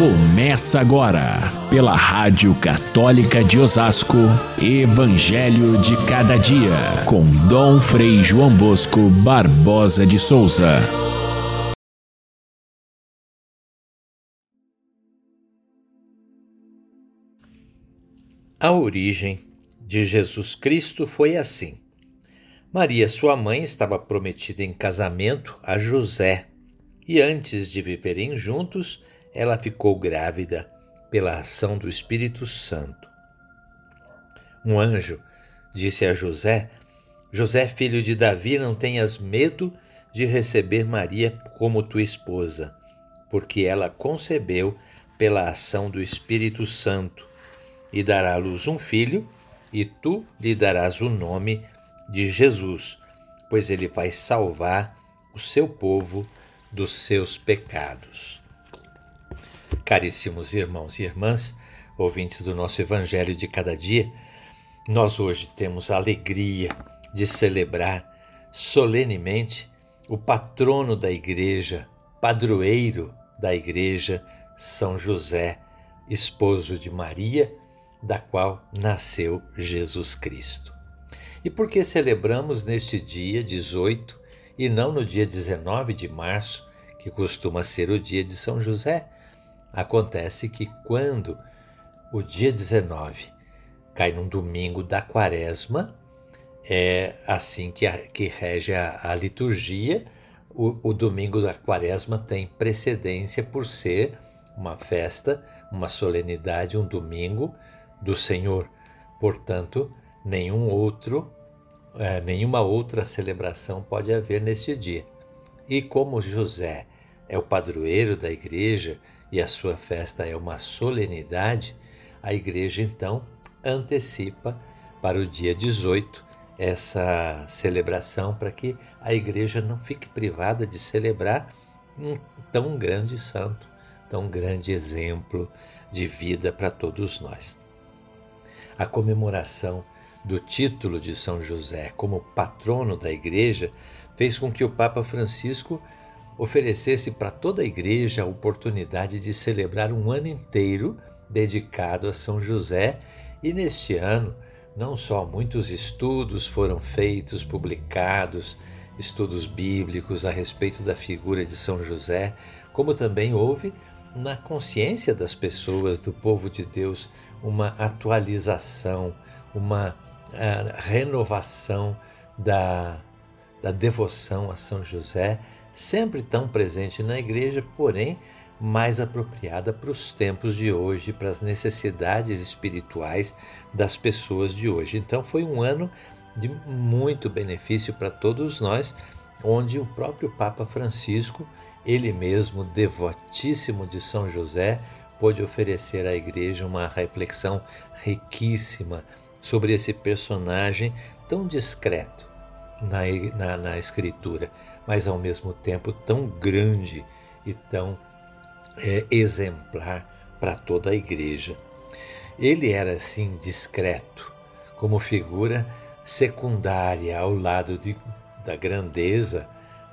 Começa agora, pela Rádio Católica de Osasco, Evangelho de Cada Dia, com Dom Frei João Bosco Barbosa de Souza. A origem de Jesus Cristo foi assim. Maria, sua mãe, estava prometida em casamento a José, e antes de viverem juntos, ela ficou grávida pela ação do Espírito Santo. Um anjo disse a José: José, filho de Davi, não tenhas medo de receber Maria como tua esposa, porque ela concebeu pela ação do Espírito Santo, e dará à luz um filho, e tu lhe darás o nome de Jesus, pois ele vai salvar o seu povo dos seus pecados. Caríssimos irmãos e irmãs, ouvintes do nosso Evangelho de cada dia, nós hoje temos a alegria de celebrar solenemente o patrono da Igreja, padroeiro da Igreja, São José, esposo de Maria, da qual nasceu Jesus Cristo. E por que celebramos neste dia 18 e não no dia 19 de março, que costuma ser o dia de São José? Acontece que quando o dia 19 cai num domingo da quaresma, é assim que, a, que rege a, a liturgia, o, o domingo da quaresma tem precedência por ser uma festa, uma solenidade, um domingo do Senhor. Portanto, nenhum outro, é, nenhuma outra celebração pode haver neste dia. E como José é o padroeiro da igreja e a sua festa é uma solenidade, a igreja então antecipa para o dia 18 essa celebração para que a igreja não fique privada de celebrar um tão grande santo, tão grande exemplo de vida para todos nós. A comemoração do título de São José como patrono da igreja fez com que o Papa Francisco oferecesse para toda a igreja a oportunidade de celebrar um ano inteiro dedicado a São José, e neste ano não só muitos estudos foram feitos, publicados, estudos bíblicos a respeito da figura de São José, como também houve na consciência das pessoas, do povo de Deus, uma atualização, uma uh, renovação da, da devoção a São José sempre tão presente na igreja, porém mais apropriada para os tempos de hoje, para as necessidades espirituais das pessoas de hoje. Então foi um ano de muito benefício para todos nós, onde o próprio Papa Francisco, ele mesmo devotíssimo de São José, pôde oferecer à igreja uma reflexão riquíssima sobre esse personagem tão discreto na, na, na escritura, mas ao mesmo tempo tão grande e tão é, exemplar para toda a igreja. Ele era assim discreto, como figura secundária ao lado de, da grandeza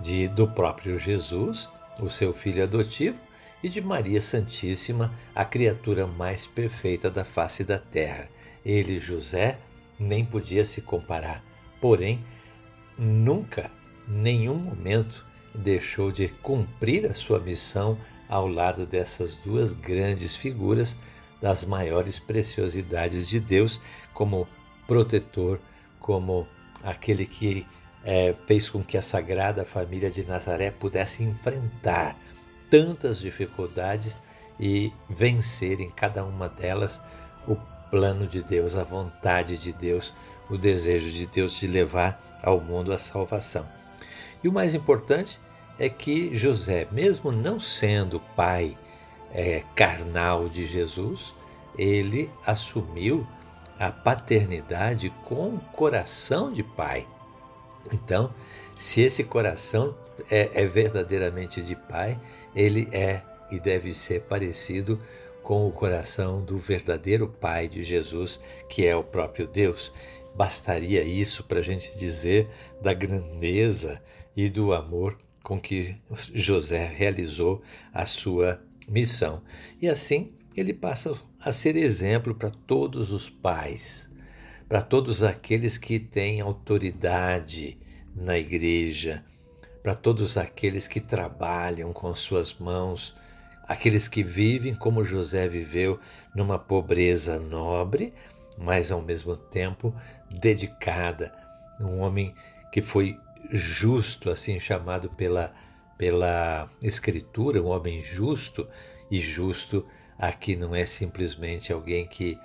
de, do próprio Jesus, o seu filho adotivo, e de Maria Santíssima, a criatura mais perfeita da face da terra. Ele, José, nem podia se comparar, porém, nunca nenhum momento deixou de cumprir a sua missão ao lado dessas duas grandes figuras das maiores preciosidades de Deus, como protetor, como aquele que é, fez com que a Sagrada Família de Nazaré pudesse enfrentar tantas dificuldades e vencer em cada uma delas o plano de Deus, a vontade de Deus, o desejo de Deus de levar ao mundo a salvação. E o mais importante é que José, mesmo não sendo pai é, carnal de Jesus, ele assumiu a paternidade com o coração de pai. Então, se esse coração é, é verdadeiramente de pai, ele é e deve ser parecido com o coração do verdadeiro Pai de Jesus, que é o próprio Deus. Bastaria isso para a gente dizer da grandeza e do amor com que José realizou a sua missão. E assim ele passa a ser exemplo para todos os pais, para todos aqueles que têm autoridade na igreja, para todos aqueles que trabalham com suas mãos, aqueles que vivem como José viveu, numa pobreza nobre, mas ao mesmo tempo dedicada, um homem que foi justo, assim chamado pela, pela Escritura, um homem justo, e justo aqui não é simplesmente alguém que,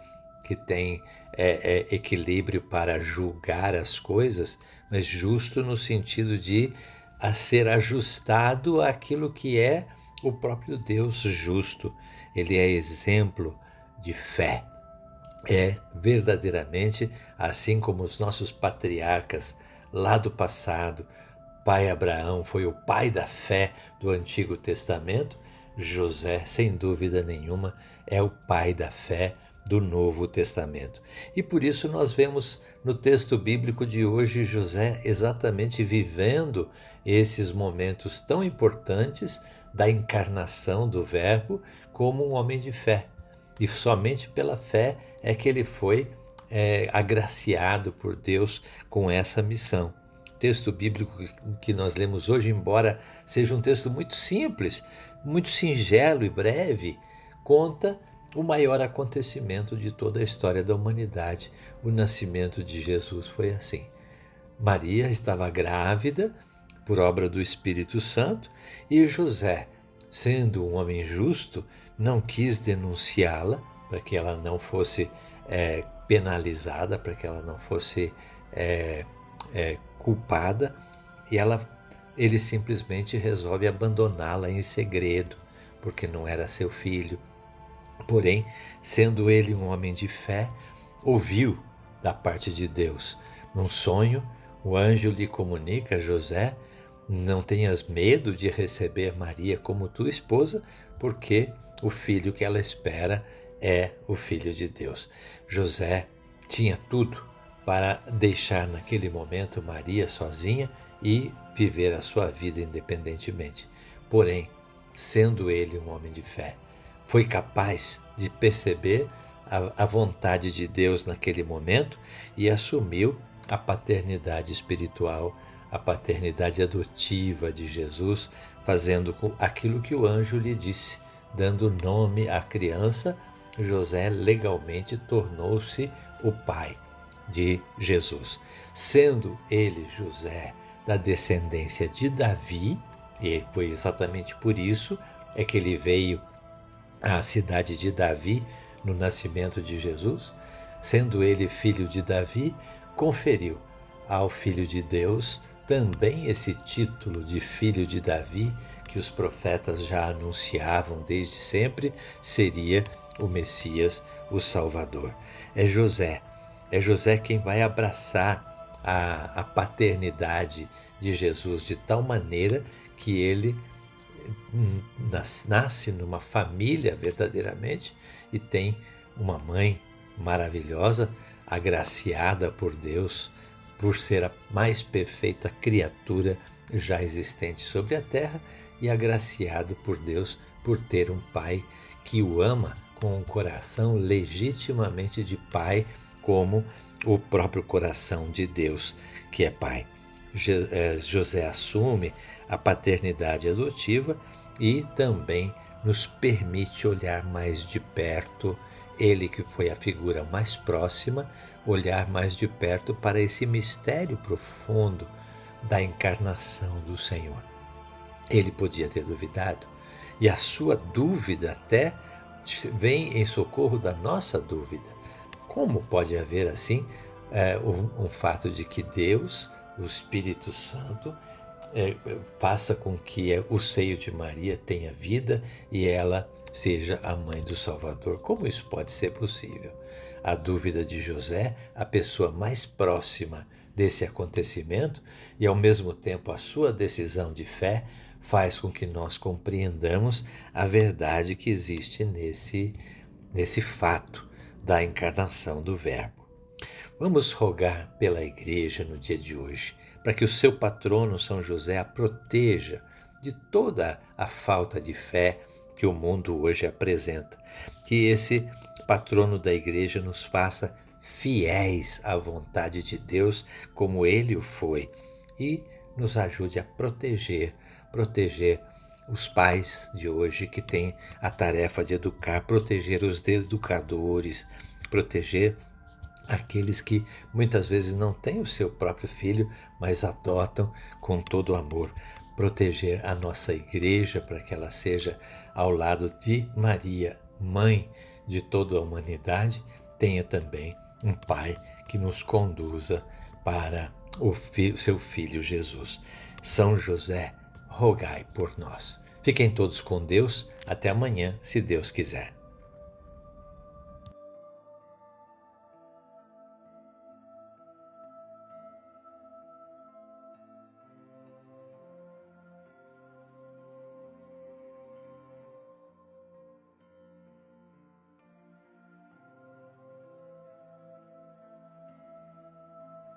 que tem é, é, equilíbrio para julgar as coisas, mas justo no sentido de a ser ajustado àquilo que é o próprio Deus justo. Ele é exemplo de fé. É verdadeiramente assim como os nossos patriarcas lá do passado. Pai Abraão foi o pai da fé do Antigo Testamento. José, sem dúvida nenhuma, é o pai da fé do Novo Testamento. E por isso nós vemos no texto bíblico de hoje José exatamente vivendo esses momentos tão importantes da encarnação do Verbo como um homem de fé. E somente pela fé é que ele foi é, agraciado por Deus com essa missão. O texto bíblico que nós lemos hoje, embora seja um texto muito simples, muito singelo e breve, conta o maior acontecimento de toda a história da humanidade. O nascimento de Jesus foi assim. Maria estava grávida por obra do Espírito Santo e José, sendo um homem justo, não quis denunciá-la para que ela não fosse é, penalizada, para que ela não fosse é, é, culpada, e ela, ele simplesmente resolve abandoná-la em segredo, porque não era seu filho Porém, sendo ele um homem de fé, ouviu da parte de Deus. Num sonho, o anjo lhe comunica a José: Não tenhas medo de receber Maria como tua esposa, porque o filho que ela espera é o filho de Deus. José tinha tudo para deixar naquele momento Maria sozinha e viver a sua vida independentemente. Porém, sendo ele um homem de fé, foi capaz de perceber a, a vontade de Deus naquele momento e assumiu a paternidade espiritual, a paternidade adotiva de Jesus, fazendo aquilo que o anjo lhe disse, dando nome à criança. José legalmente tornou-se o pai de Jesus. Sendo ele, José, da descendência de Davi, e foi exatamente por isso é que ele veio à cidade de Davi no nascimento de Jesus, sendo ele filho de Davi, conferiu ao Filho de Deus também esse título de filho de Davi, que os profetas já anunciavam desde sempre, seria o Messias, o Salvador. É José, é José quem vai abraçar a, a paternidade de Jesus de tal maneira que ele nasce numa família verdadeiramente e tem uma mãe maravilhosa, agraciada por Deus por ser a mais perfeita criatura já existente sobre a terra e agraciado por Deus por ter um pai que o ama com um coração legitimamente de pai, como o próprio coração de Deus, que é pai. Eh, José assume a paternidade adotiva e também nos permite olhar mais de perto, ele que foi a figura mais próxima, olhar mais de perto para esse mistério profundo da encarnação do Senhor. Ele podia ter duvidado, e a sua dúvida até vem em socorro da nossa dúvida. Como pode haver assim é, um, um fato de que Deus, o Espírito Santo, é, faça com que o seio de Maria tenha vida e ela seja a mãe do Salvador. Como isso pode ser possível? A dúvida de José, a pessoa mais próxima desse acontecimento, e ao mesmo tempo a sua decisão de fé, faz com que nós compreendamos a verdade que existe nesse, nesse fato da encarnação do Verbo. Vamos rogar pela igreja no dia de hoje para que o seu patrono São José a proteja de toda a falta de fé que o mundo hoje apresenta. Que esse patrono da igreja nos faça fiéis à vontade de Deus, como ele o foi, e nos ajude a proteger, proteger os pais de hoje que têm a tarefa de educar, proteger os educadores, proteger aqueles que muitas vezes não têm o seu próprio filho, mas adotam com todo o amor. Proteger a nossa igreja para que ela seja ao lado de Maria, mãe de toda a humanidade, tenha também um pai que nos conduza para o fi seu filho Jesus. São José, rogai por nós. Fiquem todos com Deus. Até amanhã, se Deus quiser.